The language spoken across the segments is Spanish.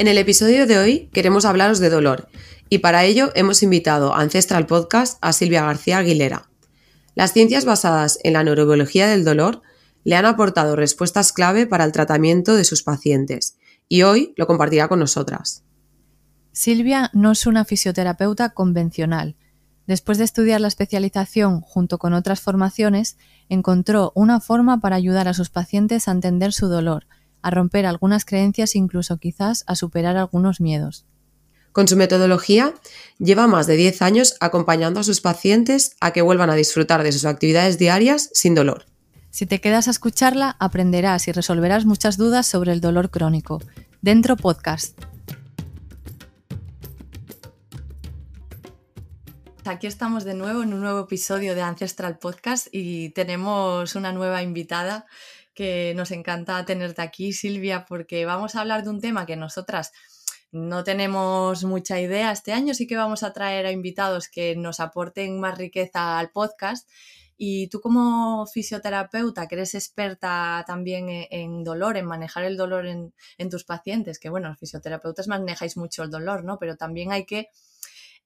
En el episodio de hoy queremos hablaros de dolor y para ello hemos invitado a Ancestral Podcast a Silvia García Aguilera. Las ciencias basadas en la neurobiología del dolor le han aportado respuestas clave para el tratamiento de sus pacientes y hoy lo compartirá con nosotras. Silvia no es una fisioterapeuta convencional. Después de estudiar la especialización junto con otras formaciones, encontró una forma para ayudar a sus pacientes a entender su dolor, a romper algunas creencias e incluso quizás a superar algunos miedos. Con su metodología, lleva más de 10 años acompañando a sus pacientes a que vuelvan a disfrutar de sus actividades diarias sin dolor. Si te quedas a escucharla, aprenderás y resolverás muchas dudas sobre el dolor crónico. Dentro Podcast. Aquí estamos de nuevo en un nuevo episodio de Ancestral Podcast y tenemos una nueva invitada que nos encanta tenerte aquí, Silvia, porque vamos a hablar de un tema que nosotras no tenemos mucha idea este año, sí que vamos a traer a invitados que nos aporten más riqueza al podcast. Y tú como fisioterapeuta, que eres experta también e-, en, dolor, en manejar el dolor en, tus pacientes, que bueno, los fisioterapeutas manejáis mucho el dolor, ¿no? Pero también hay que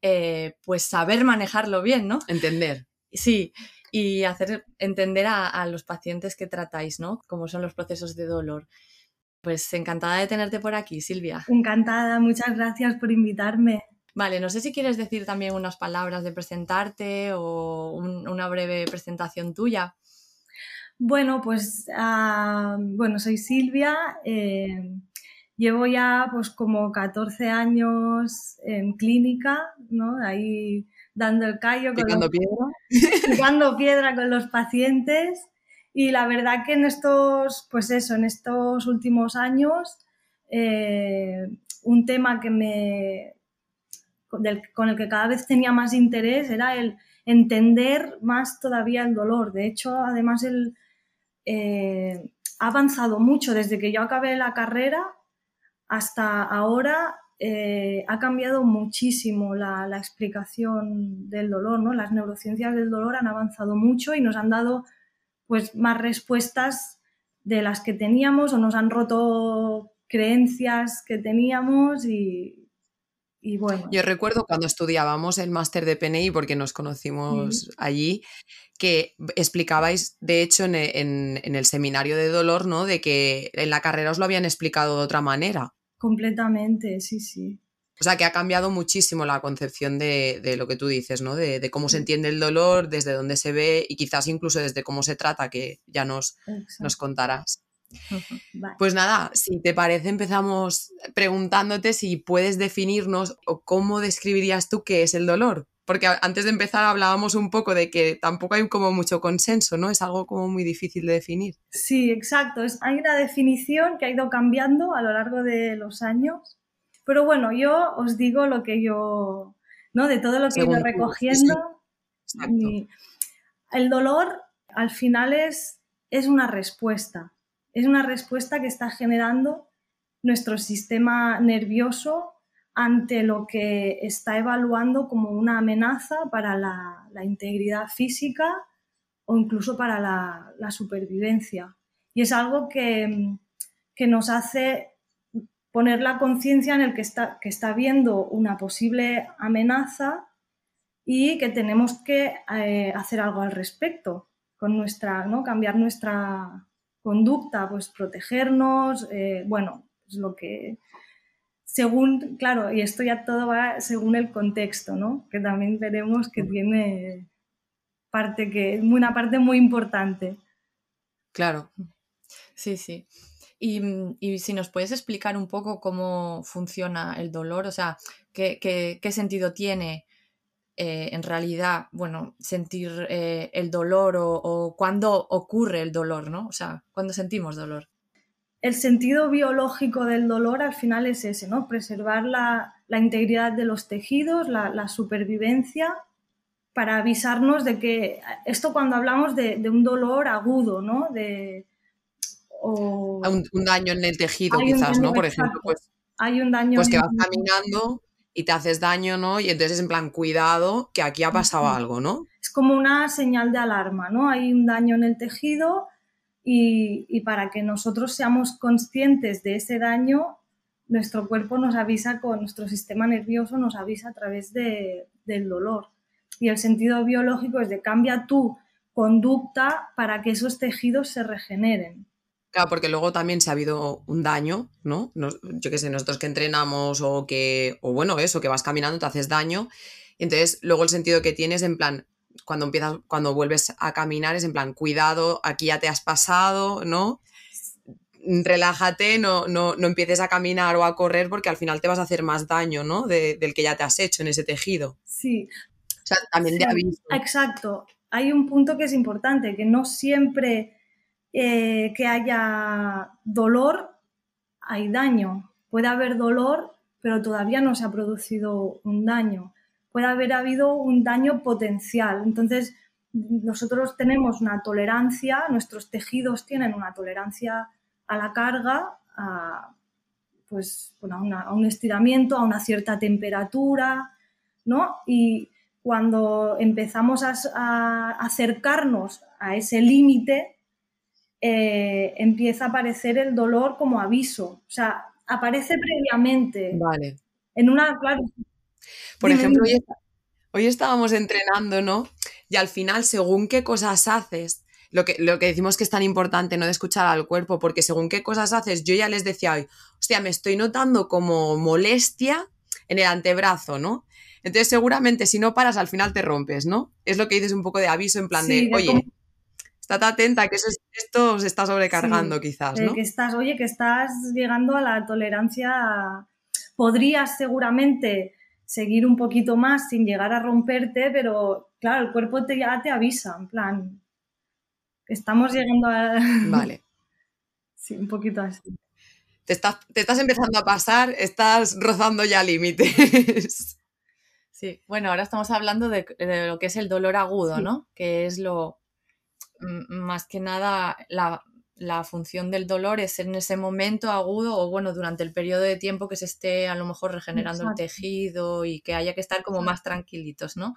eh, pues saber manejarlo bien, ¿no? Entender. Sí, y hacer entender a, los pacientes que tratáis, ¿no? Cómo son los procesos de dolor. Pues encantada de tenerte por aquí, Silvia. Encantada, muchas gracias por invitarme. Vale, no sé si quieres decir también unas palabras de presentarte o una breve presentación tuya. Bueno, pues ah, bueno, soy Silvia. Eh, llevo ya pues como 14 años en clínica, ¿no? Ahí dando el callo. Picando piedra. Picando piedra con los pacientes. Y la verdad que en estos, pues eso, en estos últimos años, eh, un tema que me, con el que cada vez tenía más interés era el entender más todavía el dolor. De hecho, además, el, eh, ha avanzado mucho desde que yo acabé la carrera hasta ahora eh, ha cambiado muchísimo la, explicación del dolor, ¿no? Las neurociencias del dolor han avanzado mucho y nos han dado pues más respuestas de las que teníamos o nos han roto creencias que teníamos y, bueno. Yo recuerdo cuando estudiábamos el máster de PNI, porque nos conocimos allí, que explicabais, de hecho, en, en, el seminario de dolor, ¿no? De que en la carrera os lo habían explicado de otra manera. Completamente, sí, sí. O sea, que ha cambiado muchísimo la concepción de, lo que tú dices, ¿no? De, cómo se entiende el dolor, desde dónde se ve y quizás incluso desde cómo se trata, que ya nos, nos contarás. Pues nada, si te parece, empezamos preguntándote si puedes definirnos o cómo describirías tú qué es el dolor porque antes de empezar hablábamos un poco de que tampoco hay como mucho consenso, ¿no? Es algo como muy difícil de definir. Sí, exacto. hay una definición que ha ido cambiando a lo largo de los años. Pero bueno, yo os digo lo que yo, ¿no? De todo lo que he ido recogiendo. el dolor al final es, es una respuesta. Es una respuesta que está generando nuestro sistema nervioso ante lo que está evaluando como una amenaza para la, integridad física o incluso para la, supervivencia. Y es algo que, nos hace poner la conciencia en el que está, que está viendo una posible amenaza y que tenemos que eh, hacer algo al respecto, con nuestra, ¿no? cambiar nuestra conducta, pues protegernos, eh, bueno, es lo que según, claro, y esto ya todo va según el contexto, ¿no? Que también veremos que tiene parte que, una parte muy importante. Claro. Sí, sí. Y, si nos puedes explicar un poco cómo funciona el dolor, o sea, qué, qué, sentido tiene eh, en realidad, bueno, sentir eh, el dolor o, o cuándo ocurre el dolor, ¿no? O sea, cuándo sentimos dolor. El sentido biológico del dolor al final es ese, ¿no? Preservar la, integridad de los tejidos, la, supervivencia, para avisarnos de que esto cuando hablamos de, un dolor agudo, ¿no? De, o... un, daño en el tejido quizás, ¿no? Por ejemplo, pues, hay un daño pues que vas caminando y te haces daño, ¿no? Y entonces es en plan, cuidado, que aquí ha pasado algo, ¿no? Es como una señal de alarma, ¿no? Hay un daño en el tejido y, para que nosotros seamos conscientes de ese daño, nuestro cuerpo nos avisa con nuestro sistema nervioso, nos avisa a través de, del dolor. Y el sentido biológico es de cambia tu conducta para que esos tejidos se regeneren. Claro, porque luego también se ha habido un daño, ¿no? yo qué sé, nosotros que entrenamos o que, o bueno, eso, que vas caminando, te haces daño. Entonces, luego el sentido que tienes en plan, cuando empiezas, cuando vuelves a caminar es en plan, cuidado, aquí ya te has pasado, ¿no? Relájate, no, no, no empieces a caminar o a correr porque al final te vas a hacer más daño, ¿no? del que ya te has hecho en ese tejido. Sí. O sea, también de aviso. Exacto. Hay un punto que es importante, que no siempre eh, que haya dolor hay daño. Puede haber dolor, pero todavía no se ha producido un daño puede haber habido un daño potencial. Entonces, nosotros tenemos una tolerancia, nuestros tejidos tienen una tolerancia a la carga, a, pues, a, un estiramiento, a una cierta temperatura, ¿no? Y cuando empezamos a, acercarnos a ese límite, eh, empieza a aparecer el dolor como aviso. O sea, aparece previamente. Vale. En una, claro, por ejemplo, hoy, estábamos entrenando, ¿no? Y al final, según qué cosas haces, lo que, lo que decimos que es tan importante, ¿no? De escuchar al cuerpo, porque según qué cosas haces, yo ya les decía hoy, hostia, me estoy notando como molestia en el antebrazo, ¿no? Entonces, seguramente si no paras, al final te rompes, ¿no? Es lo que dices un poco de aviso en plan de, oye, estate atenta, que esto se está sobrecargando quizás, ¿no? que estás, oye, que estás llegando a la tolerancia, podrías seguramente seguir un poquito más sin llegar a romperte, pero claro, el cuerpo te, ya te avisa, en plan, estamos llegando a... Vale. sí, un poquito así. Te estás, te estás empezando a pasar, estás rozando ya límites. Sí, bueno, ahora estamos hablando de, de, lo que es el dolor agudo, ¿no? Que es lo, más que nada, la, la función del dolor es en ese momento agudo o bueno, durante el periodo de tiempo que se esté a lo mejor regenerando el tejido y que haya que estar como más tranquilitos, ¿no?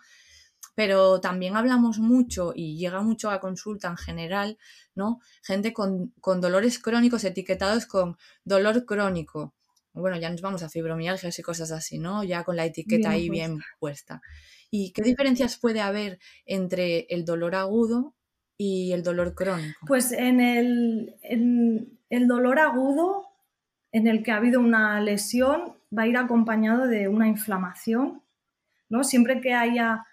Pero también hablamos mucho y llega mucho a consulta en general, ¿no? Gente con, dolores crónicos etiquetados con dolor crónico. Bueno, ya nos vamos a fibromialgias y cosas así, ¿no? Ya con la etiqueta ahí bien puesta. ¿Y qué diferencias puede haber entre el dolor agudo y el dolor crónico? Pues en el, el dolor agudo, en el que ha habido una lesión, va a ir acompañado de una inflamación. ¿no? Siempre que haya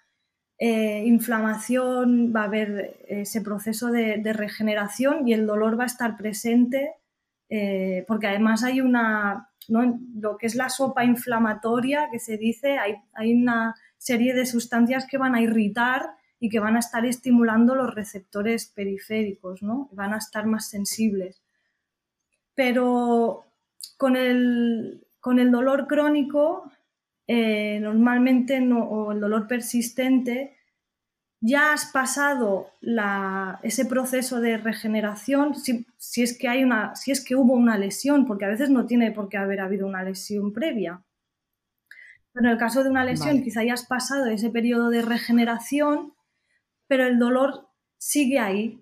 eh, inflamación va a haber ese proceso de, regeneración y el dolor va a estar presente eh, porque además hay una, ¿no? lo que es la sopa inflamatoria que se dice, hay, hay una serie de sustancias que van a irritar y que van a estar estimulando los receptores periféricos, ¿no? Van a estar más sensibles. Pero con el, con el dolor crónico, eh, normalmente no, o el dolor persistente, ya has pasado ese proceso de regeneración si, es que hay una, si es que hubo una lesión, porque a veces no tiene por qué haber habido una lesión previa. Pero en el caso de una lesión, quizá ya has pasado ese periodo de regeneración pero el dolor sigue ahí.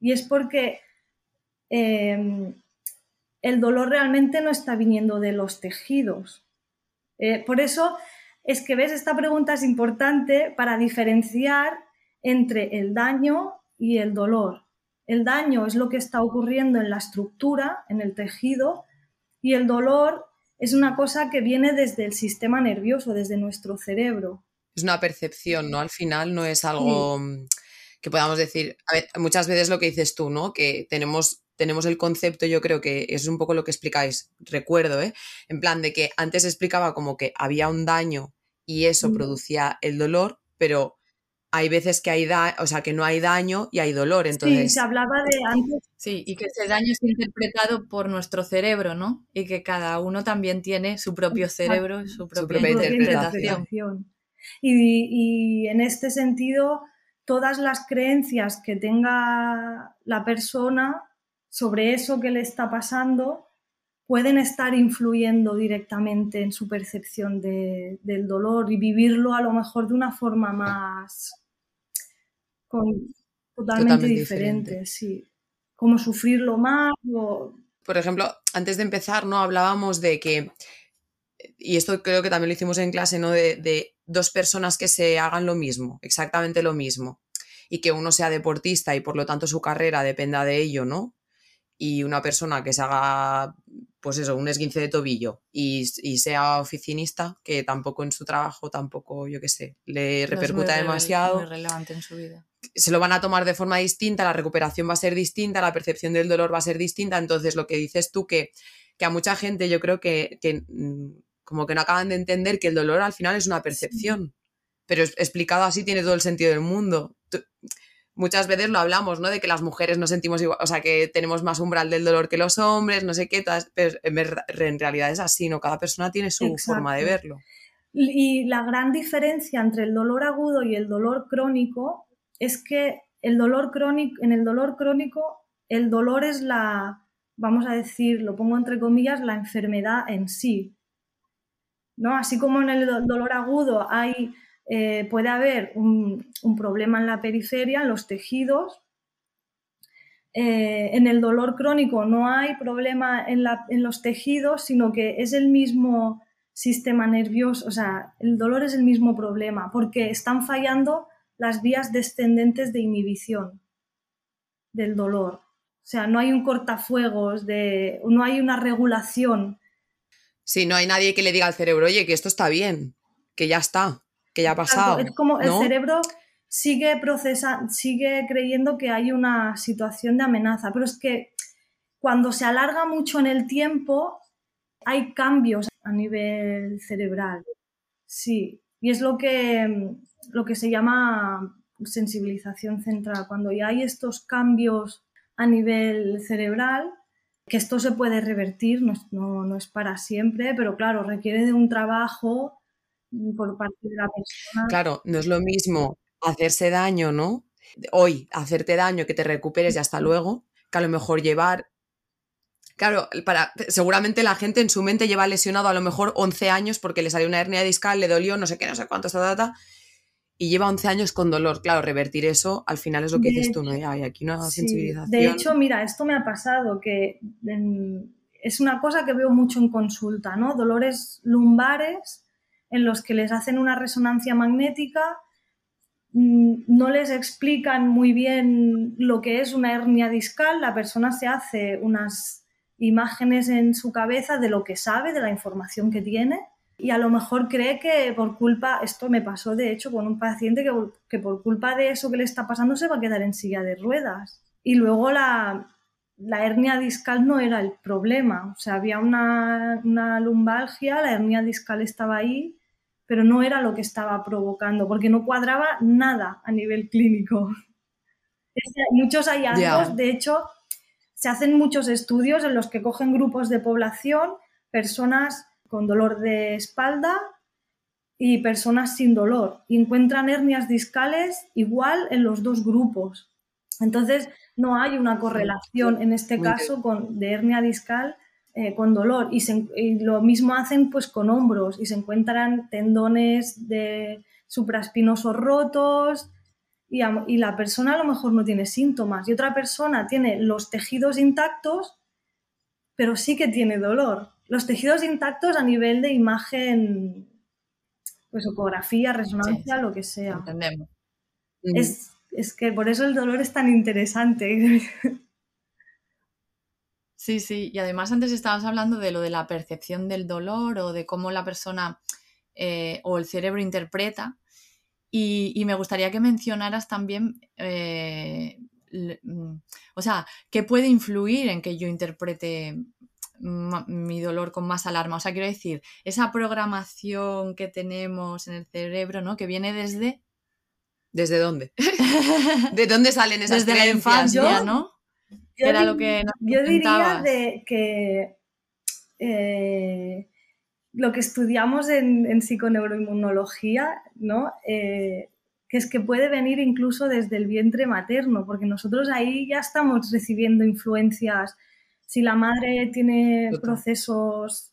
Y es porque em, el dolor realmente no está viniendo de los tejidos. Eh, por eso es que ves, esta pregunta es importante para diferenciar entre el daño y el dolor. El daño es lo que está ocurriendo en la estructura, en el tejido, y el dolor es una cosa que viene desde el sistema nervioso, desde nuestro cerebro es una percepción, ¿no? Al final no es algo mm, que podamos decir, muchas veces lo que dices tú, ¿no? Que tenemos, tenemos el concepto, yo creo que es un poco lo que explicáis, recuerdo, ¿eh? En plan de que antes explicaba como que había un daño y eso producía el dolor, pero hay veces que hay da o sea, que no hay daño y hay dolor. Entonces... Sí, se hablaba de antes. Sí, y que ese daño es interpretado por nuestro cerebro, ¿no? Y que cada uno también tiene su propio cerebro y su propia, interpretación. Y, y en este sentido, todas las creencias que tenga la persona sobre eso que le está pasando pueden estar influyendo directamente en su percepción del dolor y vivirlo a lo mejor de una forma más totalmente, diferente, sí. Como sufrirlo más Por ejemplo, antes de empezar, ¿no? Hablábamos de que, y esto creo que también lo hicimos en clase, ¿no? De, de dos personas que se hagan lo mismo, exactamente lo mismo, y que uno sea deportista y por lo tanto su carrera dependa de ello, ¿no? y una persona que se haga, pues eso, un esguince de tobillo y, sea oficinista, que tampoco en su trabajo, tampoco, yo qué sé, le repercuta demasiado. relevante en su vida. Se lo van a tomar de forma distinta, la recuperación va a ser distinta, la percepción del dolor va a ser distinta. Entonces, lo que dices tú, que, que a mucha gente yo creo que, que mm, como que no acaban de entender que el dolor al final es una percepción. Pero explicado así tiene todo el sentido del mundo muchas veces lo hablamos, ¿no? De que las mujeres nos sentimos igual, o sea, que tenemos más umbral del dolor que los hombres, no sé qué, pero en realidad es así, ¿no? Cada persona tiene su forma de verlo. Y la gran diferencia entre el dolor agudo y el dolor crónico es que el dolor crónico, en el dolor crónico, el dolor es la, vamos a decir, lo pongo entre comillas, la enfermedad en sí. ¿No? Así como en el dolor agudo hay eh, puede haber un, problema en la periferia, en los tejidos. Eh, en el dolor crónico no hay problema en, los tejidos, sino que es el mismo sistema nervioso, o sea, el dolor es el mismo problema, porque están fallando las vías descendentes de inhibición del dolor. O sea, no hay un cortafuegos, no hay una regulación. Sí, no hay nadie que le diga al cerebro, oye, que esto está bien, que ya está que ya ha pasado. Es como el cerebro sigue procesando, sigue creyendo que hay una situación de amenaza, pero es que cuando se alarga mucho en el tiempo hay cambios a nivel cerebral. Sí, y es lo que, lo que se llama sensibilización central. Cuando ya hay estos cambios a nivel cerebral, que esto se puede revertir, no, no es para siempre, pero claro, requiere de un trabajo por parte de la persona. Claro, no es lo mismo hacerse daño, ¿no? Hoy, hacerte daño, que te recuperes y hasta luego, que a lo mejor llevar Claro, para, seguramente la gente en su mente lleva lesionado a lo mejor 11 años porque le salió una hernia discal, le dolió, no sé qué, no sé cuánto, esta data, y lleva 11 años con dolor. Claro, revertir eso al final es lo que dices tú, ¿no? Hay aquí una sensibilización. De hecho, mira, esto me ha pasado, que es una cosa que veo mucho en consulta, ¿no? Dolores lumbares en los que les hacen una resonancia magnética, mm, no les explican muy bien lo que es una hernia discal, la persona se hace unas imágenes en su cabeza de lo que sabe, de la información que tiene, y a lo mejor cree que por culpa, esto me pasó de hecho con un paciente que, por culpa de eso que le está pasando se va a quedar en silla de ruedas. Y luego la, la hernia discal no era el problema, o sea, había una, una lumbalgia, la hernia discal estaba ahí pero no era lo que estaba provocando, porque no cuadraba nada a nivel clínico. muchos hallazgos, de hecho, se hacen muchos estudios en los que cogen grupos de población, personas con dolor de espalda y personas sin dolor, y encuentran hernias discales igual en los dos grupos. Entonces, no hay una correlación en este caso con, de hernia discal eh, con dolor. Y, lo mismo hacen pues con hombros. Y se encuentran tendones de supraespinosos rotos y, y, la persona a lo mejor no tiene síntomas. Y otra persona tiene los tejidos intactos pero sí que tiene dolor. Los tejidos intactos a nivel de imagen, pues ecografía, resonancia, lo que sea. Entendemos. Es, es que por eso el dolor es tan interesante. Sí, sí, y además antes estabas hablando de lo de la percepción del dolor o de cómo la persona eh, o el cerebro interpreta. Y, me gustaría que mencionaras también, eh, mm, o sea, qué puede influir en que yo interprete mi dolor con más alarma. O sea, quiero decir, esa programación que tenemos en el cerebro, ¿no? Que viene desde ¿Desde dónde? ¿De dónde salen esas Desde la infancia, ¿no? Yo, Era lo que nos yo diría de que eh, lo que estudiamos en, en psiconeuroinmunología, ¿no? Eh, que es que puede venir incluso desde el vientre materno, porque nosotros ahí ya estamos recibiendo influencias. Si la madre tiene Total. procesos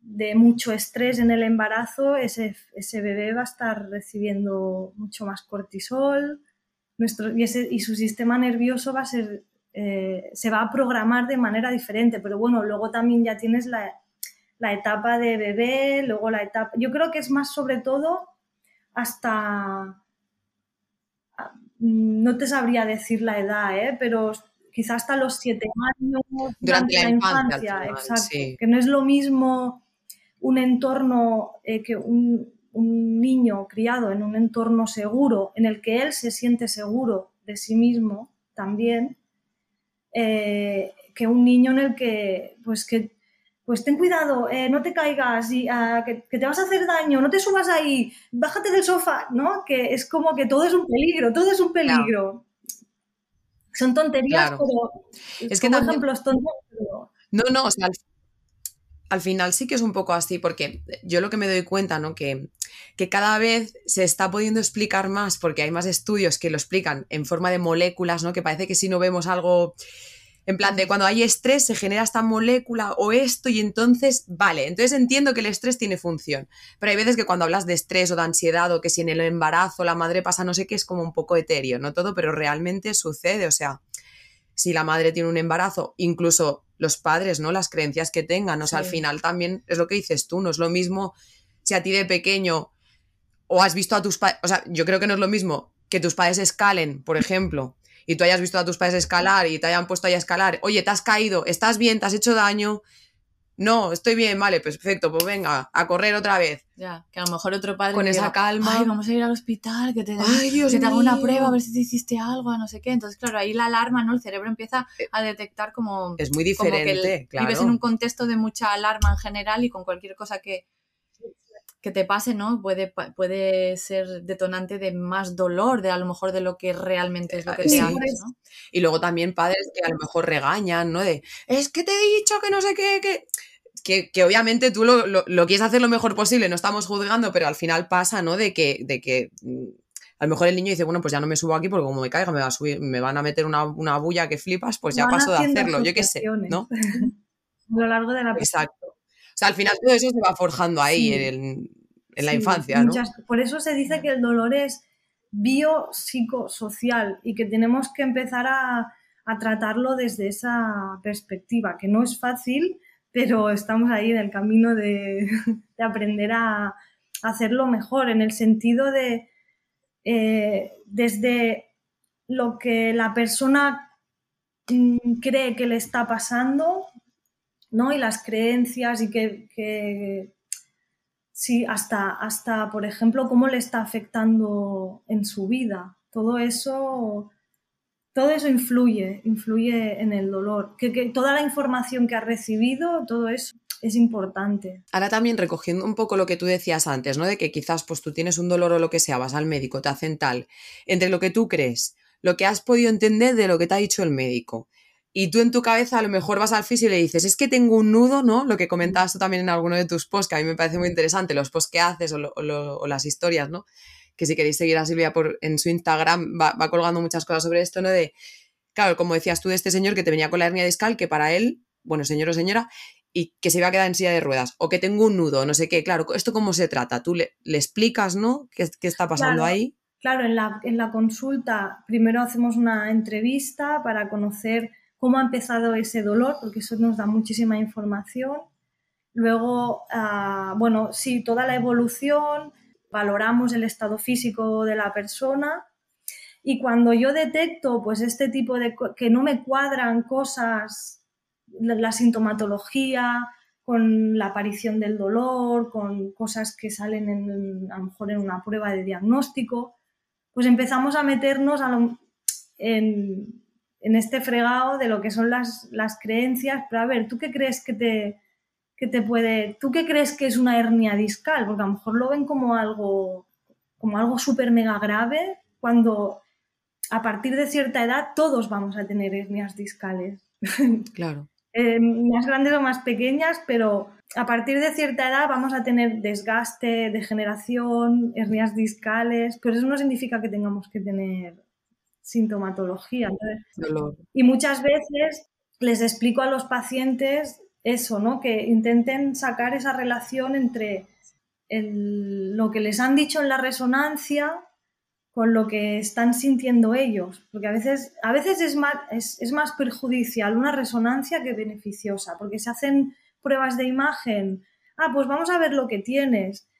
de mucho estrés en el embarazo, ese, ese bebé va a estar recibiendo mucho más cortisol nuestro, y, ese- y su sistema nervioso va a ser, eh, se va a programar de manera diferente. Pero bueno, luego también ya tienes la, la etapa de bebé, luego la etapa... Yo creo que es más sobre todo hasta... ah, No te sabría decir la edad, ¿eh? pero quizás hasta los siete años, Durante la infancia, final, exacto. sí. Que no es lo mismo un entorno eh, que un, un niño criado en un entorno seguro, en el que él se siente seguro de sí mismo también, eh, que un niño en el que, pues que, pues ten cuidado, eh, no te caigas, y, ah, que, que te vas a hacer daño, no te subas ahí, bájate del sofá, ¿no? Que es como que todo es un peligro, todo es un peligro. Son tonterías, Claro. pero Es que también- ejemplos tontos, pero No, no, o sea, al, al final sí que es un poco así, porque yo lo que me doy cuenta, ¿no? Que, que cada vez se está pudiendo explicar más, porque hay más estudios que lo explican en forma de moléculas, ¿no? Que parece que si no vemos algo, en plan de cuando hay estrés se genera esta molécula o esto y entonces, vale, entonces entiendo que el estrés tiene función, pero hay veces que cuando hablas de estrés o de ansiedad o que si en el embarazo la madre pasa no sé qué, es como un poco etéreo, ¿no? Todo, pero realmente sucede, o sea, si la madre tiene un embarazo, incluso los padres, ¿no? Las creencias que tengan, o sea, al final también es lo que dices tú, no es lo mismo si a ti de pequeño o has visto a tus padres, o sea, yo creo que no es lo mismo que tus padres escalen, por ejemplo, y tú hayas visto a tus padres escalar y te hayan puesto ahí a escalar, oye, te has caído, estás bien, te has hecho daño, no, estoy bien, vale, pues perfecto, pues venga, a correr otra vez. Ya, que a lo mejor otro padre Con esa diga, calma. Ay, vamos a ir al hospital, que te, Ay, Dios que te haga una prueba, a ver si te hiciste algo, no sé qué. Entonces, claro, ahí la alarma, ¿no? El cerebro empieza a detectar como, Es muy como que diferente, el- claro. vives en un contexto de mucha alarma en general y con cualquier cosa que, que te pase, ¿no? Puede, puede ser detonante de más dolor, de a lo mejor de lo que realmente es lo que te Sí. haces, ¿no? Y luego también padres que a lo mejor regañan, ¿no? De, es que te he dicho que no sé qué, que... Que, que obviamente tú lo, lo- lo quieres hacer lo mejor posible, no estamos juzgando, pero al final pasa, ¿no? De que, de que mm, a lo mejor el niño dice, bueno, pues ya no me subo aquí porque como me caiga me, va a subir, me van a meter una, una bulla que flipas, pues ya van paso de hacerlo, yo qué sé, ¿no? A lo largo de la Exacto. O sea, al final todo eso se va forjando ahí Sí. en, en la infancia, ¿no? muchas- por eso se dice que el dolor es biopsicosocial y que tenemos que empezar a, a tratarlo desde esa perspectiva, que no es fácil, pero estamos ahí en el camino de, de aprender a, a hacerlo mejor, en el sentido de eh, desde lo que la persona mm, cree que le está pasando, ¿no? Y las creencias y que, que sí, hasta, hasta, por ejemplo, cómo le está afectando en su vida. Todo eso, todo eso influye, influye en el dolor. Que, que toda la información que ha recibido, todo eso es importante. Ahora también recogiendo un poco lo que tú decías antes, ¿no? De que quizás pues tú tienes un dolor o lo que sea, vas al médico, te hacen tal, entre lo que tú crees, lo que has podido entender de lo que te ha dicho el médico. Y tú en tu cabeza a lo mejor vas al fisio y le dices, es que tengo un nudo, ¿no? Lo que comentabas tú también en alguno de tus posts, que a mí me parece muy interesante, los posts que haces o, lo- o lo- o las historias, ¿no? Que si queréis seguir a Silvia por, en su Instagram, va, va colgando muchas cosas sobre esto, ¿no? De, claro, como decías tú de este señor que te venía con la hernia discal, que para él, bueno, señor o señora, y que se iba a quedar en silla de ruedas, o que tengo un nudo, no sé qué, claro, ¿esto cómo se trata? Tú le, le explicas, ¿no? ¿Qué, qué está pasando Claro. ahí? Claro, en la, en la consulta primero hacemos una entrevista para conocer cómo ha empezado ese dolor, porque eso nos da muchísima información. Luego, ah, bueno, sí, toda la evolución, valoramos el estado físico de la persona y cuando yo detecto pues este tipo de que no me cuadran cosas, la, sintomatología con la aparición del dolor, con cosas que salen en, a lo mejor en una prueba de diagnóstico, pues empezamos a meternos a en, en este fregado de lo que son las, las creencias. Pero a ver, ¿tú qué crees que te, que te puede... ¿Tú qué crees que es una hernia discal? Porque a lo mejor lo ven como algo, como algo súper mega grave cuando a partir de cierta edad todos vamos a tener hernias discales. Claro. Eh, más grandes o más pequeñas, pero a partir de cierta edad vamos a tener desgaste, degeneración, hernias discales, pero eso no significa que tengamos que tener sintomatología. Y muchas veces les explico a los pacientes eso, ¿no? Que intenten sacar esa relación entre lo que les han dicho en la resonancia con lo que están sintiendo ellos, porque a veces, a veces es, más, es, más perjudicial una resonancia que beneficiosa, porque se hacen pruebas de imagen, ah, pues vamos a ver lo que tienes,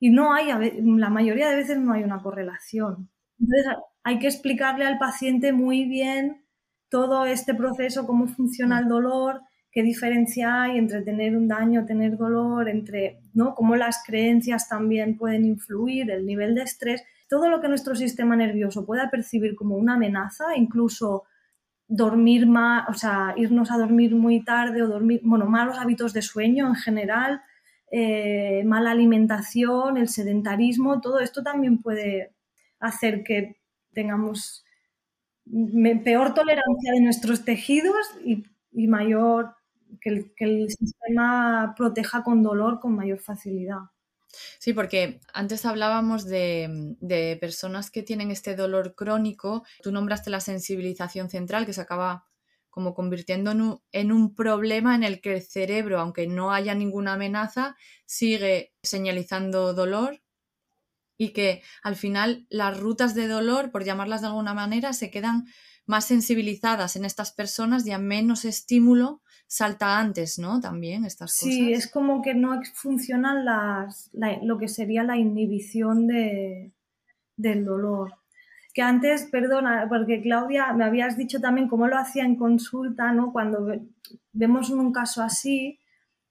y no hay, la mayoría de veces no hay una correlación. Entonces hay que explicarle al paciente muy bien todo este proceso, cómo funciona el dolor, qué diferencia hay entre tener un daño, tener dolor, entre ¿no? cómo las creencias también pueden influir, el nivel de estrés todo lo que nuestro sistema nervioso pueda percibir como una amenaza, incluso dormir más, o sea, irnos a dormir muy tarde o dormir, bueno, malos hábitos de sueño en general, eh, mala alimentación, el sedentarismo, todo esto también puede hacer que tengamos peor tolerancia de nuestros tejidos y, mayor, que el sistema proteja con dolor con mayor facilidad. Sí, porque antes hablábamos de, personas que tienen este dolor crónico. Tú nombraste la sensibilización central que se acaba como convirtiendo en un, en un, problema en el que el cerebro, aunque no haya ninguna amenaza, sigue señalizando dolor y que al final las rutas de dolor, por llamarlas de alguna manera, se quedan más sensibilizadas en estas personas y a menos estímulo salta antes, ¿no? También estas cosas. Sí, es como que no funcionan las, lo que sería la inhibición de, del dolor. Que antes, perdona, porque Claudia, me habías dicho también cómo lo hacía en consulta, ¿no? Cuando vemos un caso así,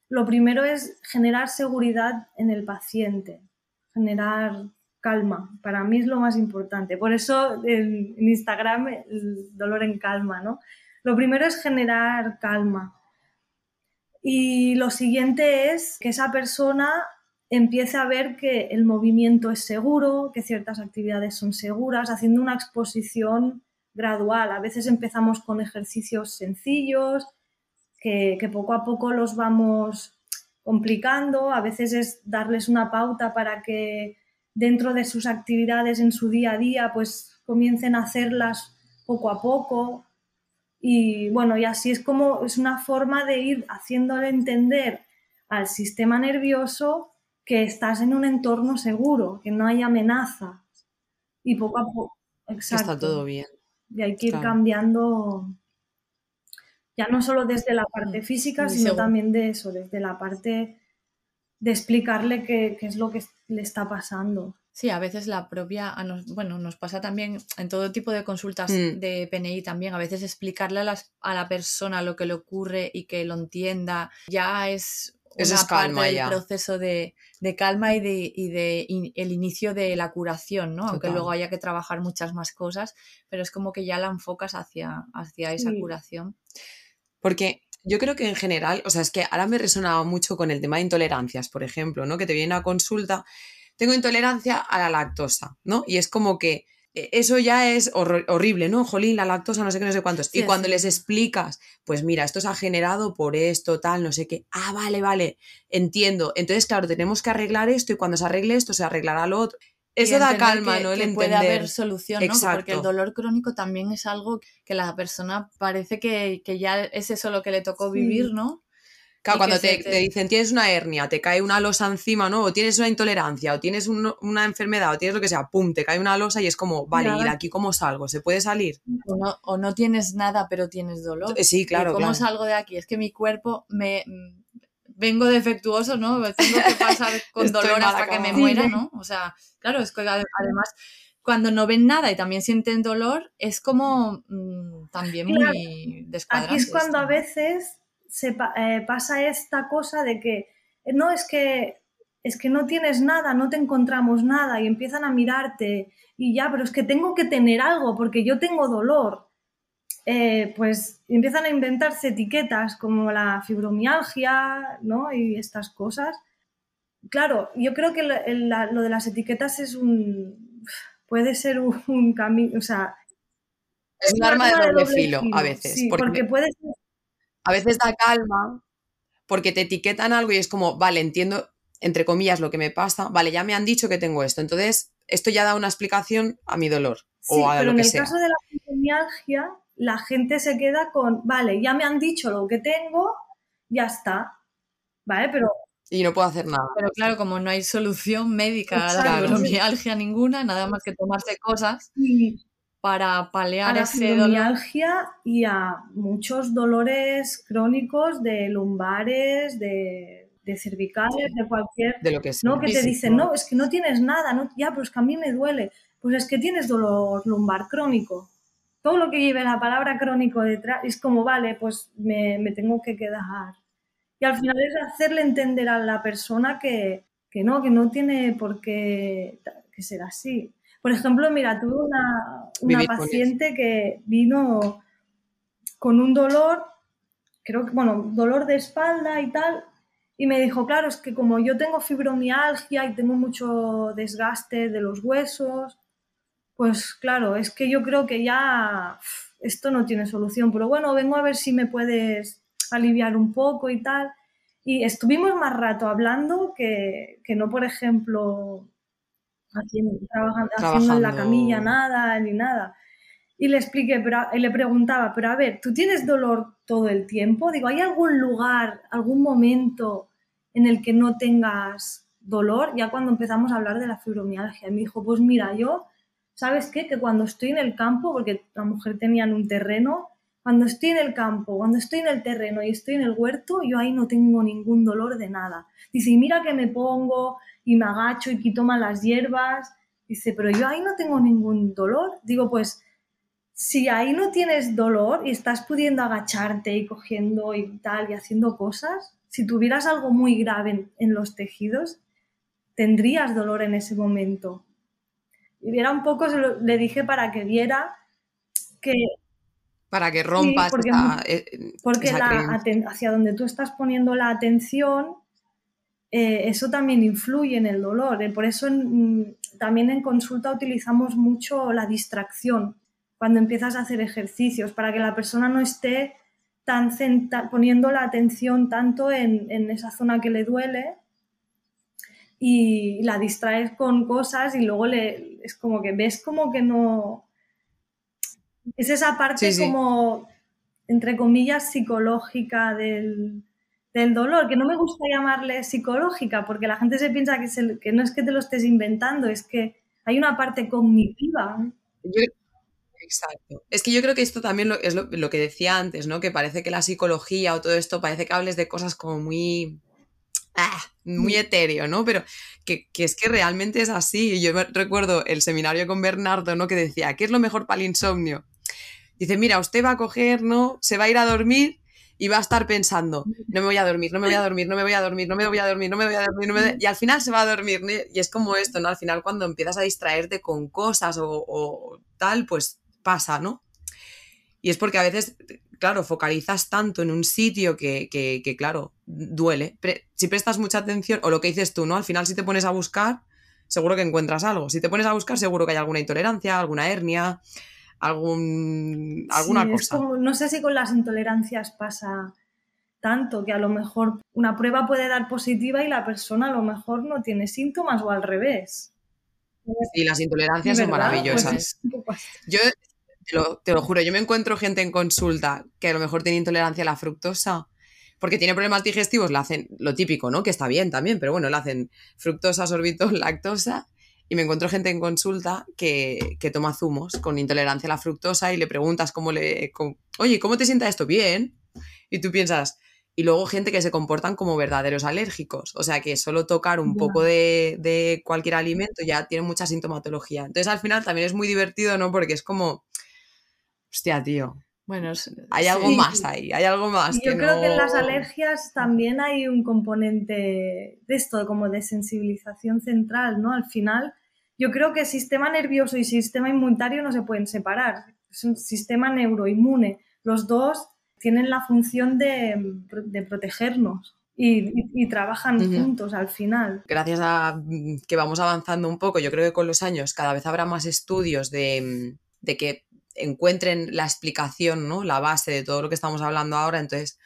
lo primero es generar seguridad en el paciente, generar calma. Para mí es lo más importante. Por eso en, Instagram el dolor en calma, ¿no? Lo primero es generar calma. Y lo siguiente es que esa persona empiece a ver que el movimiento es seguro, que ciertas actividades son seguras, haciendo una exposición gradual. A veces empezamos con ejercicios sencillos, que, poco a poco los vamos complicando, a veces es darles una pauta para que dentro de sus actividades en su día a día pues comiencen a hacerlas poco a poco, y bueno, y así es como es una forma de ir haciéndole entender al sistema nervioso que estás en un entorno seguro, que no hay amenaza. Y poco a poco, exacto. Está todo bien. Y hay que ir cambiando, ya no solo desde la parte mm, física, sino también de eso, desde la parte de explicarle qué, qué es lo que le está pasando. Sí, a veces la propia, bueno, nos pasa también en todo tipo de consultas mm. de PNI también, a veces explicarle a, a, la persona lo que le ocurre y que lo entienda, ya es una parte del proceso de, calma y de, y de el inicio de la curación, ¿no? Aunque luego haya que trabajar muchas más cosas, pero es como que ya la enfocas hacia, hacia esa curación. Porque yo creo que en general, o sea, es que ahora me resonaba mucho con el tema de intolerancias, por ejemplo, ¿no? Que te viene a consulta tengo intolerancia a la lactosa, ¿no? Y es como que eh, eso ya es horrible, ¿no? Jolín, la lactosa, no sé qué, no sé cuántos. y cuando les explicas, pues mira, esto se ha generado por esto, tal, no sé qué. Ah, vale, vale, entiendo. Entonces, claro, tenemos que arreglar esto y cuando se arregle esto, se arreglará lo otro. Eso da calma, ¿no? El que puede haber solución, ¿no? Porque el dolor crónico también es algo que la persona parece que, que ya es eso lo que le tocó vivir, ¿no? Claro, cuando te, dicen tienes una hernia, te cae una losa encima, ¿no? O tienes una intolerancia, o tienes una enfermedad, o tienes lo que sea, pum, te cae una losa y es como, vale, ¿y de aquí cómo salgo? ¿Se puede salir? O no, tienes nada, pero tienes dolor. Sí, claro. ¿Cómo salgo de aquí? Es que mi cuerpo me. Vengo defectuoso, ¿no? Tengo que pasar con dolor hasta que me muera, ¿no? O sea, claro, es que además cuando no ven nada y también sienten dolor, es como mm, también muy descuadrado. Aquí es cuando a veces se eh, pasa esta cosa de que eh, no es que es que no tienes nada, no te encontramos nada y empiezan a mirarte y ya, pero es que tengo que tener algo porque yo tengo dolor. Eh, pues empiezan a inventarse etiquetas como la fibromialgia, ¿no? Y estas cosas. Claro, yo creo que lo de las etiquetas es un... puede ser un, camino, o sea... Es un arma de doble, filo, a veces. Sí, porque, puede ser... A veces da calma, porque te etiquetan algo y es como, vale, entiendo, entre comillas, lo que me pasa, vale, ya me han dicho que tengo esto, entonces esto ya da una explicación a mi dolor. Sí, o a pero lo en que el caso de la fibromialgia, la gente se queda con, vale, ya me han dicho lo que tengo, ya está, ¿vale? Pero... Y no puedo hacer nada. Pero claro, como no hay solución médica a la fibromialgia ninguna, nada más que tomarse cosas para paliar a la ese fibromialgia y a muchos dolores crónicos de lumbares, de, de cervicales, de cualquier... De lo que sea. ¿no? Que te dicen, no, es que no tienes nada, no, ya, pero es que a mí me duele. Pues es que tienes dolor lumbar crónico todo lo que lleve la palabra crónico detrás es como, vale, pues me, tengo que quedar. Y al final es hacerle entender a la persona que, no, que no tiene por qué que ser así. Por ejemplo, mira, tuve una, una paciente que vino con un dolor, creo que, bueno, dolor de espalda y tal, y me dijo, claro, es que como yo tengo fibromialgia y tengo mucho desgaste de los huesos, pues claro, es que yo creo que ya esto no tiene solución, pero bueno, vengo a ver si me puedes aliviar un poco y tal. Y estuvimos más rato hablando que, no, por ejemplo, haciendo, trabajando, en la camilla nada, ni nada. Y le expliqué, pero, y le preguntaba, pero a ver, ¿tú tienes dolor todo el tiempo? Digo, ¿hay algún lugar, algún momento en el que no tengas dolor? Ya cuando empezamos a hablar de la fibromialgia, me dijo, pues mira, yo ¿sabes qué? Que cuando estoy en el campo, porque la mujer tenía un terreno, cuando estoy en el campo, cuando estoy en el terreno y estoy en el huerto, yo ahí no tengo ningún dolor de nada. Dice, y mira que me pongo y me agacho y quito las hierbas. Dice, pero yo ahí no tengo ningún dolor. Digo, pues si ahí no tienes dolor y estás pudiendo agacharte y cogiendo y tal y haciendo cosas, si tuvieras algo muy grave en los tejidos, tendrías dolor en ese momento y viera un poco, le dije para que viera que... Para que rompas porque, eh, porque hacia donde tú estás poniendo la atención, eh, eso también influye en el dolor. Eh, por eso también en consulta utilizamos mucho la distracción cuando empiezas a hacer ejercicios, para que la persona no esté tan poniendo la atención tanto en, en esa zona que le duele, y la distraes con cosas y luego le, es como que ves como que no... Es esa parte como, entre comillas, psicológica del, dolor, que no me gusta llamarle psicológica, porque la gente se piensa que, que, no es que te lo estés inventando, es que hay una parte cognitiva. exacto. Es que yo creo que esto también es lo, lo, que decía antes, ¿no? Que parece que la psicología o todo esto parece que hables de cosas como muy ah, muy mm. etéreo, ¿no? Pero que, es que realmente es así. Yo recuerdo el seminario con Bernardo, ¿no? Que decía, ¿qué es lo mejor para el insomnio? Dice, mira, usted va a coger, ¿no? Se va a ir a dormir y va a estar pensando, no me voy a dormir, no me voy a dormir, no me voy a dormir, no me voy a dormir, no me voy a dormir, no me y al final se va a dormir. Y es como esto, ¿no? Al final cuando empiezas a distraerte con cosas o, o tal, pues pasa, ¿no? Y es porque a veces claro, focalizas tanto en un sitio que, que, claro, duele. si prestas mucha atención, o lo que dices tú, ¿no? Al final, si te pones a buscar, seguro que encuentras algo. Si te pones a buscar, seguro que hay alguna intolerancia, alguna hernia, algún, alguna cosa. no sé si con las intolerancias pasa tanto, que a lo mejor una prueba puede dar positiva y la persona a lo mejor no tiene síntomas o al revés. Sí, las intolerancias son maravillosas. Pues Yo te lo, juro, yo me encuentro gente en consulta que a lo mejor tiene intolerancia a la fructosa porque tiene problemas digestivos, le hacen lo típico, ¿no? Que está bien también, pero bueno, le hacen fructosa, sorbitol, lactosa. Y me encuentro gente en consulta que, toma zumos con intolerancia a la fructosa y le preguntas cómo le. Oye, ¿cómo te sienta esto? Bien. Y tú piensas. Y luego gente que se comportan como verdaderos alérgicos. O sea que solo tocar un poco de, de cualquier alimento ya tiene mucha sintomatología. Entonces al final también es muy divertido, ¿no? Porque es como Hostia, tío. Bueno, hay algo más ahí, hay algo más. yo creo que en las alergias también hay un componente de esto, como de sensibilización central, ¿no? Al final, yo creo que sistema nervioso y sistema inmunitario no se pueden separar. Es un sistema neuroinmune. Los dos tienen la función de, de protegernos. y, trabajan juntos al final. Gracias a mm, que vamos avanzando un poco, yo creo que con los años cada vez habrá más estudios de, mm, de que encuentren la explicación, ¿no? la base de todo lo que estamos hablando ahora, entonces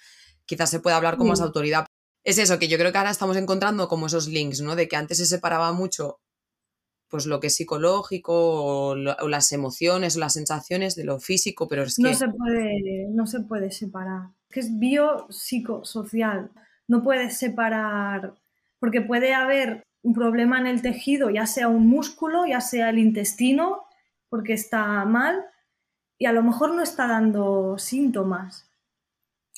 quizás se pueda hablar con más autoridad. Es eso, que yo creo que ahora estamos encontrando como esos links, ¿no? De que antes se separaba mucho pues lo que es psicológico o, las emociones o las sensaciones de lo físico, pero es que... No se puede, no se puede separar. Que es biopsicosocial. No puedes separar, porque puede haber un problema en el tejido, ya sea un músculo, ya sea el intestino, porque está mal, y a lo mejor no está dando síntomas.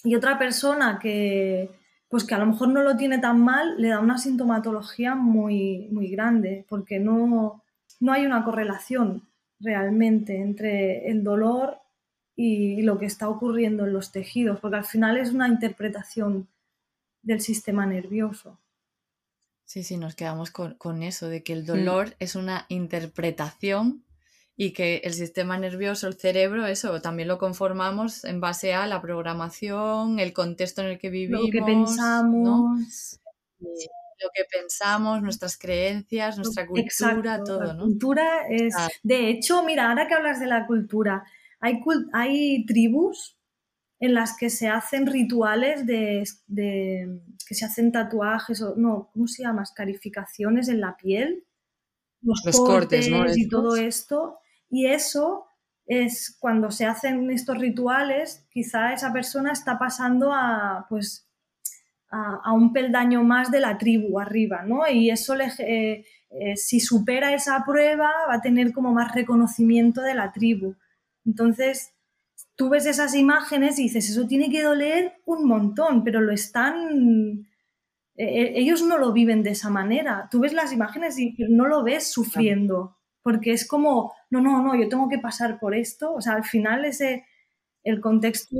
Y otra persona que, pues que a lo mejor no lo tiene tan mal, le da una sintomatología muy, muy grande, porque no, no hay una correlación realmente entre el dolor y lo que está ocurriendo en los tejidos, porque al final es una interpretación del sistema nervioso. Sí, sí, nos quedamos con, eso, de que el dolor es una interpretación y que el sistema nervioso, el cerebro, eso también lo conformamos en base a la programación, el contexto en el que vivimos. Lo que pensamos. Lo que pensamos, nuestras creencias, nuestra cultura, todo, la cultura es... De hecho, mira, ahora que hablas de la cultura, hay, hay tribus en las que se hacen rituales de, que se hacen tatuajes o no, ¿cómo se llama? Escarificaciones en la piel. Los, cortes, y todo esto y eso es cuando se hacen estos rituales, quizá esa persona está pasando a, pues, a, un peldaño más de la tribu arriba, ¿no? Y eso, le, eh, eh, si supera esa prueba, va a tener como más reconocimiento de la tribu. Entonces, tú ves esas imágenes y dices, eso tiene que doler un montón, pero lo están... Eh, ellos no lo viven de esa manera. Tú ves las imágenes y no lo ves sufriendo porque es como, no, no, no, yo tengo que pasar por esto. O sea, al final ese, el contexto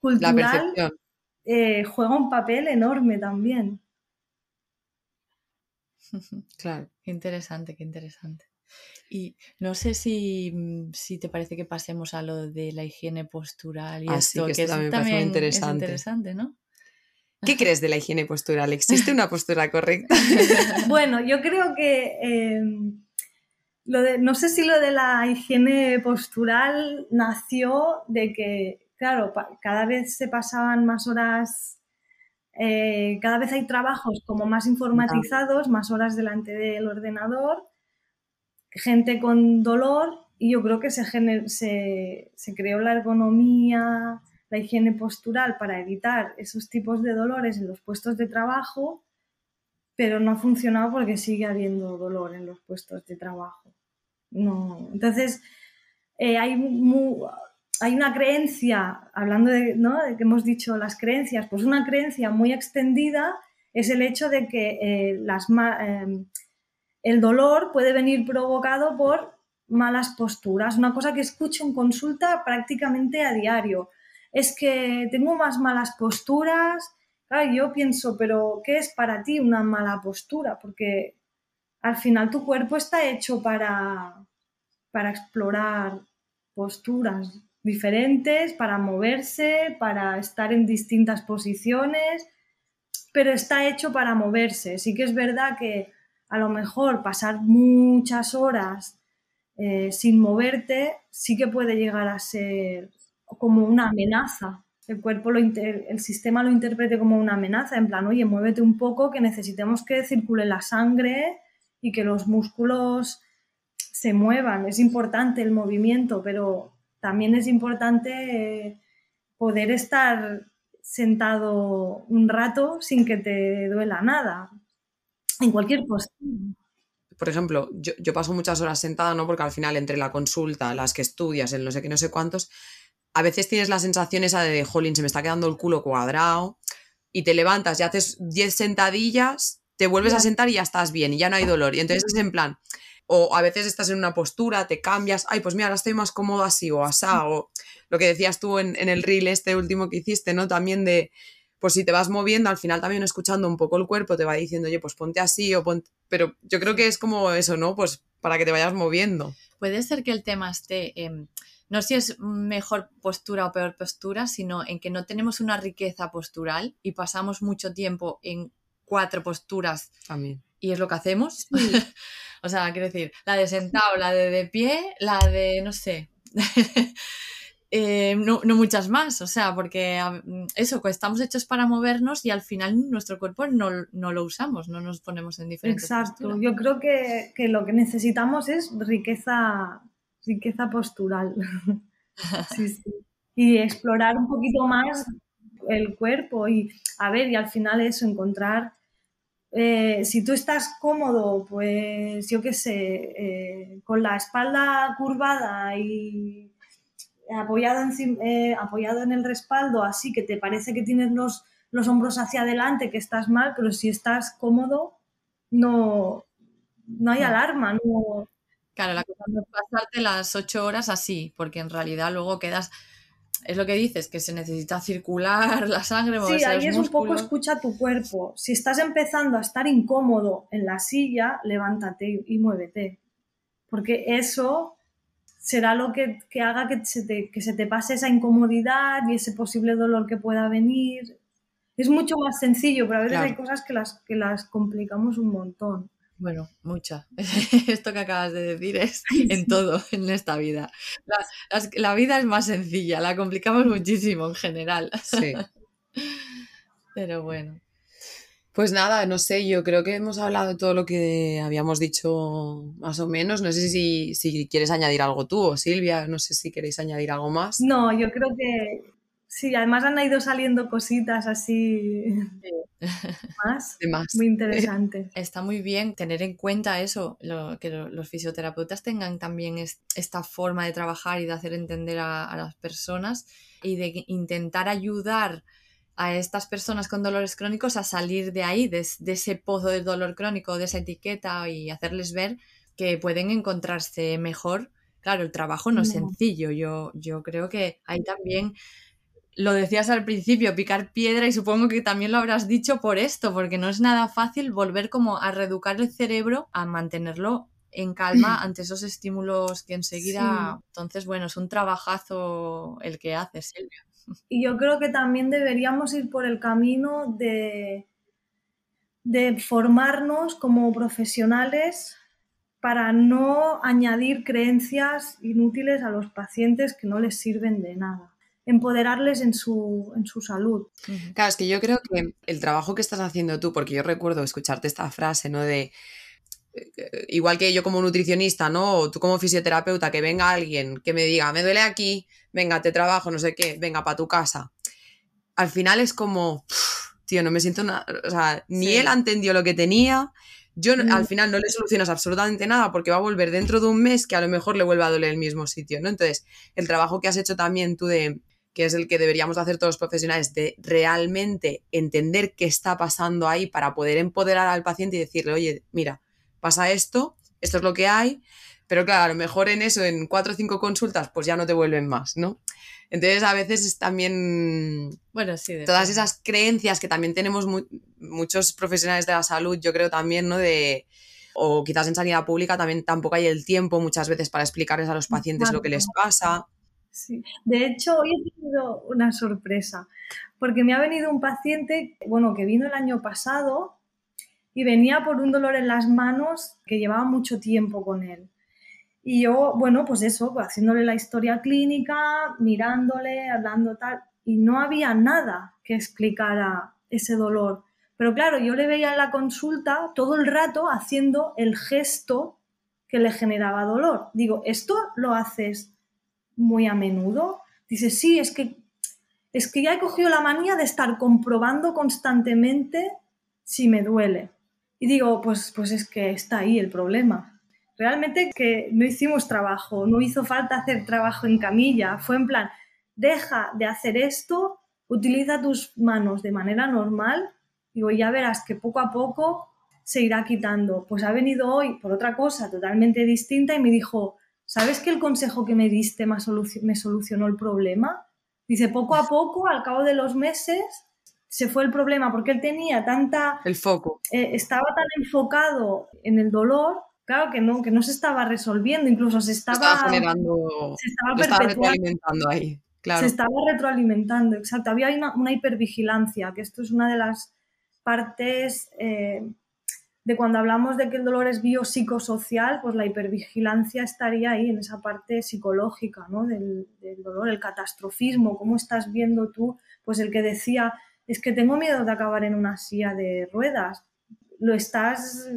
cultural eh, juega un papel enorme también. Claro, qué interesante, qué interesante. Y no sé si, te parece que pasemos a lo de la higiene postural y ah, esto, que, también, es interesante. ¿no? ¿Qué crees de la higiene postural? ¿Existe una postura correcta? bueno, yo creo que no sé si lo de la higiene postural nació de que, claro, cada vez se pasaban más horas, eh, cada vez hay trabajos como más informatizados, más horas delante del ordenador, gente con dolor y yo creo que se, se creó la ergonomía, la higiene postural para evitar esos tipos de dolores en los puestos de trabajo, pero no ha funcionado porque sigue habiendo dolor en los puestos de trabajo. No. Entonces, eh, hay, hay una creencia, hablando de, que hemos dicho las creencias, pues una creencia muy extendida es el hecho de que eh, em, el dolor puede venir provocado por malas posturas, una cosa que escucho en consulta prácticamente a diario. Es que tengo más malas posturas. yo pienso, pero ¿qué es para ti una mala postura? Porque al final tu cuerpo está hecho para, para explorar posturas diferentes, para moverse, para estar en distintas posiciones, pero está hecho para moverse. Sí que es verdad que a lo mejor pasar muchas horas eh, sin moverte sí que puede llegar a ser como una amenaza. El cuerpo, lo el sistema lo interprete como una amenaza, en plan, oye, muévete un poco, que necesitemos que circule la sangre y que los músculos se muevan. Es importante el movimiento, pero también es importante eh, poder estar sentado un rato sin que te duela nada, en cualquier postura. Por ejemplo, yo, paso muchas horas sentada, ¿no? Porque al final, entre la consulta, las que estudias, el no sé qué, no sé cuántos, a veces tienes la sensación esa de, jolín, se me está quedando el culo cuadrado, y te levantas y haces 10 sentadillas, te vuelves a sentar y ya estás bien, y ya no hay dolor. Y entonces es en plan, o a veces estás en una postura, te cambias, ay, pues mira, ahora estoy más cómodo así o asá, o lo que decías tú en, el reel este último que hiciste, ¿no? También de, pues si te vas moviendo, al final también escuchando un poco el cuerpo, te va diciendo, oye, pues ponte así o ponte... Pero yo creo que es como eso, ¿no? Pues para que te vayas moviendo. Puede ser que el tema esté no si es mejor postura o peor postura, sino en que no tenemos una riqueza postural y pasamos mucho tiempo en cuatro posturas. También. Y es lo que hacemos. o sea, quiero decir, la de sentado, la de de pie, la de, no sé. Eh, no, muchas más, o sea, porque eso, pues estamos hechos para movernos y al final nuestro cuerpo no, lo usamos, no nos ponemos en diferentes Exacto, yo creo que, que, lo que necesitamos es riqueza, riqueza postural. sí, sí. Y explorar un poquito más el cuerpo y, a ver, y al final eso, encontrar eh, si tú estás cómodo, pues yo qué sé, eh, con la espalda curvada y apoyado en, eh, apoyado en el respaldo, así que te parece que tienes los, los hombros hacia adelante, que estás mal, pero si estás cómodo, no, no hay alarma. No... Claro, la cosa es pasarte las ocho horas así, porque en realidad luego quedas es lo que dices, que se necesita circular la sangre. Sí, ahí es un poco escucha tu cuerpo. Si estás empezando a estar incómodo en la silla, levántate y muévete. Porque eso será lo que, haga que se, te, que se te pase esa incomodidad y ese posible dolor que pueda venir. Es mucho más sencillo, pero a veces hay cosas que las, que las complicamos un montón. Bueno, mucha. Esto que acabas de decir es en todo, en esta vida. La, vida es más sencilla, la complicamos muchísimo en general. Sí. Pero bueno. Pues nada, no sé, yo creo que hemos hablado de todo lo que habíamos dicho más o menos. No sé si, si quieres añadir algo tú o Silvia, no sé si queréis añadir algo más. No, yo creo que Sí, además han ido saliendo cositas así más, muy interesante. Está muy bien tener en cuenta eso, que los fisioterapeutas tengan también esta forma de trabajar y de hacer entender a, las personas y de intentar ayudar a estas personas con dolores crónicos a salir de ahí, de, ese pozo de dolor crónico, de esa etiqueta y hacerles ver que pueden encontrarse mejor. Claro, el trabajo no, es sencillo. Yo, yo creo que hay también lo decías al principio, picar piedra y supongo que también lo habrás dicho por esto, porque no es nada fácil volver como a reeducar el cerebro, a mantenerlo en calma ante esos estímulos que enseguida... Entonces, bueno, es un trabajazo el que haces, Silvia. Y yo creo que también deberíamos ir por el camino de, de formarnos como profesionales para no añadir creencias inútiles a los pacientes que no les sirven de nada empoderarles en su, en su salud. Claro, es que yo creo que el trabajo que estás haciendo tú, porque yo recuerdo escucharte esta frase, ¿no? De eh, igual que yo como nutricionista, ¿no? O tú como fisioterapeuta, que venga alguien que me diga, me duele aquí, venga, te trabajo, no sé qué, venga, para tu casa. Al final es como, tío, no me siento nada, o sea, ni él entendió lo que tenía, yo al final no le solucionas absolutamente nada porque va a volver dentro de un mes que a lo mejor le vuelva a doler el mismo sitio, ¿no? Entonces, el trabajo que has hecho también tú de que es el que deberíamos hacer todos los profesionales, de realmente entender qué está pasando ahí para poder empoderar al paciente y decirle, oye, mira, pasa esto, esto es lo que hay, pero claro, a lo mejor en eso, en cuatro o cinco consultas, pues ya no te vuelven más, ¿no? Entonces a veces es también, bueno, sí, todas esas creencias que también tenemos muchos profesionales de la salud, yo creo también, ¿no? De, o quizás en sanidad pública también tampoco hay el tiempo muchas veces para explicarles a los pacientes lo que les pasa. Sí. De hecho, hoy he tenido una sorpresa, porque me ha venido un paciente, bueno, que vino el año pasado y venía por un dolor en las manos que llevaba mucho tiempo con él. Y yo, bueno, pues eso, pues haciéndole la historia clínica, mirándole, hablando tal, y no había nada que explicara ese dolor. Pero claro, yo le veía en la consulta todo el rato haciendo el gesto que le generaba dolor. Digo, ¿esto lo haces muy a menudo. Dice, sí, es que, es que ya he cogido la manía de estar comprobando constantemente si me duele. Y digo, pues, pues es que está ahí el problema. Realmente que no hicimos trabajo, no hizo falta hacer trabajo en camilla, fue en plan, deja de hacer esto, utiliza tus manos de manera normal, digo, ya verás que poco a poco se irá quitando. Pues ha venido hoy por otra cosa totalmente distinta y me dijo, ¿sabes que el consejo que me diste me, solucionó el problema? Dice, poco a poco, al cabo de los meses, se fue el problema porque él tenía tanta... El foco. Eh, estaba tan enfocado en el dolor, claro que no, que no se estaba resolviendo, incluso se estaba, estaba generando, se estaba, retroalimentando ahí. Claro. Se estaba retroalimentando, exacto. Había una, hipervigilancia, que esto es una de las partes eh, de cuando hablamos de que el dolor es biopsicosocial, pues la hipervigilancia estaría ahí en esa parte psicológica ¿no? del, dolor, el catastrofismo, cómo estás viendo tú, pues el que decía, es que tengo miedo de acabar en una silla de ruedas, lo estás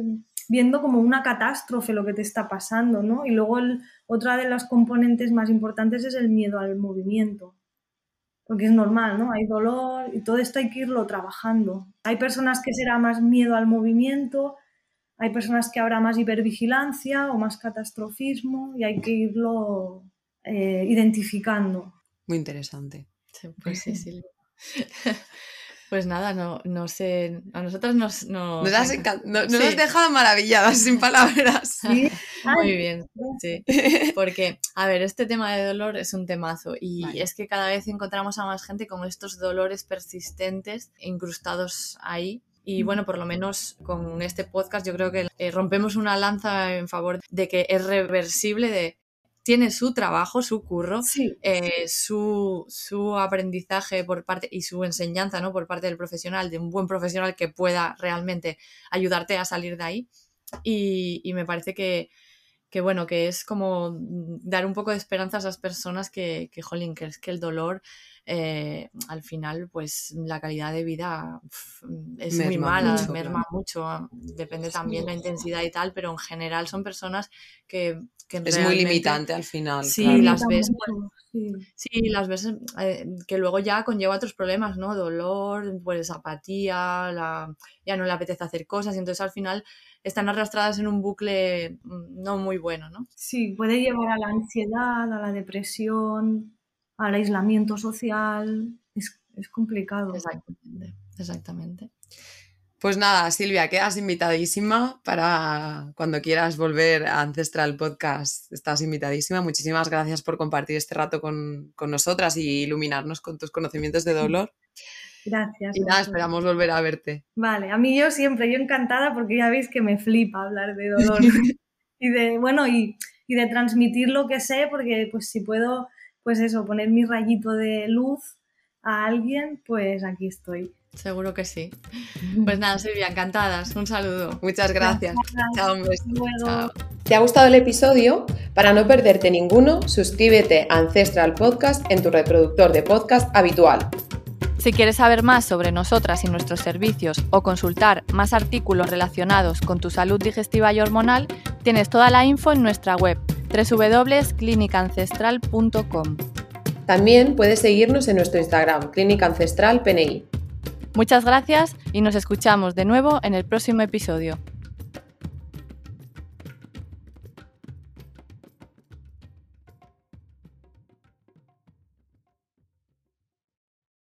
viendo como una catástrofe lo que te está pasando, ¿no? Y luego otra de las componentes más importantes es el miedo al movimiento, porque es normal, ¿no? Hay dolor y todo esto hay que irlo trabajando. Hay personas que será más miedo al movimiento, hay personas que habrá más hipervigilancia o más catastrofismo y hay que irlo eh, identificando. Muy interesante. Sí, pues sí, sí. Pues nada, no, no sé, a nosotras nos... Nos, has, dejado maravilladas, sin palabras. Sí, muy bien, sí. Porque, a ver, este tema de dolor es un temazo y es que cada vez encontramos a más gente con estos dolores persistentes incrustados ahí. Y bueno, por lo menos con este podcast yo creo que eh, rompemos una lanza en favor de que es reversible, de tiene su trabajo, su curro, eh, su, su, aprendizaje por parte y su enseñanza ¿no? por parte del profesional, de un buen profesional que pueda realmente ayudarte a salir de ahí. Y, y me parece que, que, bueno, que es como dar un poco de esperanza a esas personas que, que jolín, que es que el dolor eh, al final, pues la calidad de vida es muy mala, merma mucho, depende también la intensidad y tal, pero en general son personas que... es muy limitante al final. Sí, las ves, sí. las ves eh, que luego ya conlleva otros problemas, ¿no? Dolor, pues apatía, la, ya no le apetece hacer cosas y entonces al final están arrastradas en un bucle mm, no muy bueno, ¿no? Sí, puede llevar a la ansiedad, a la depresión, al aislamiento social. Es, complicado. Exactamente, exactamente. Pues nada, Silvia, quedas invitadísima para cuando quieras volver a Ancestral Podcast. Estás invitadísima. Muchísimas gracias por compartir este rato con, nosotras y iluminarnos con tus conocimientos de dolor. Gracias. Y nada, esperamos volver a verte. Vale, a mí yo siempre, yo encantada porque ya veis que me flipa hablar de dolor y de, bueno, y, y de transmitir lo que sé, porque pues si puedo pues eso, poner mi rayito de luz a alguien, pues aquí estoy. Seguro que sí. Pues nada, Silvia, encantadas. Un saludo. Muchas gracias. Chao, un beso. ¿Te ha gustado el episodio? Para no perderte ninguno, suscríbete a Ancestral Podcast en tu reproductor de podcast habitual. Si quieres saber más sobre nosotras y nuestros servicios o consultar más artículos relacionados con tu salud digestiva y hormonal, tienes toda la info en nuestra web www.clinicancestral.com. También puedes seguirnos en nuestro Instagram, Clínica Ancestral PNI. Muchas gracias y nos escuchamos de nuevo en el próximo episodio.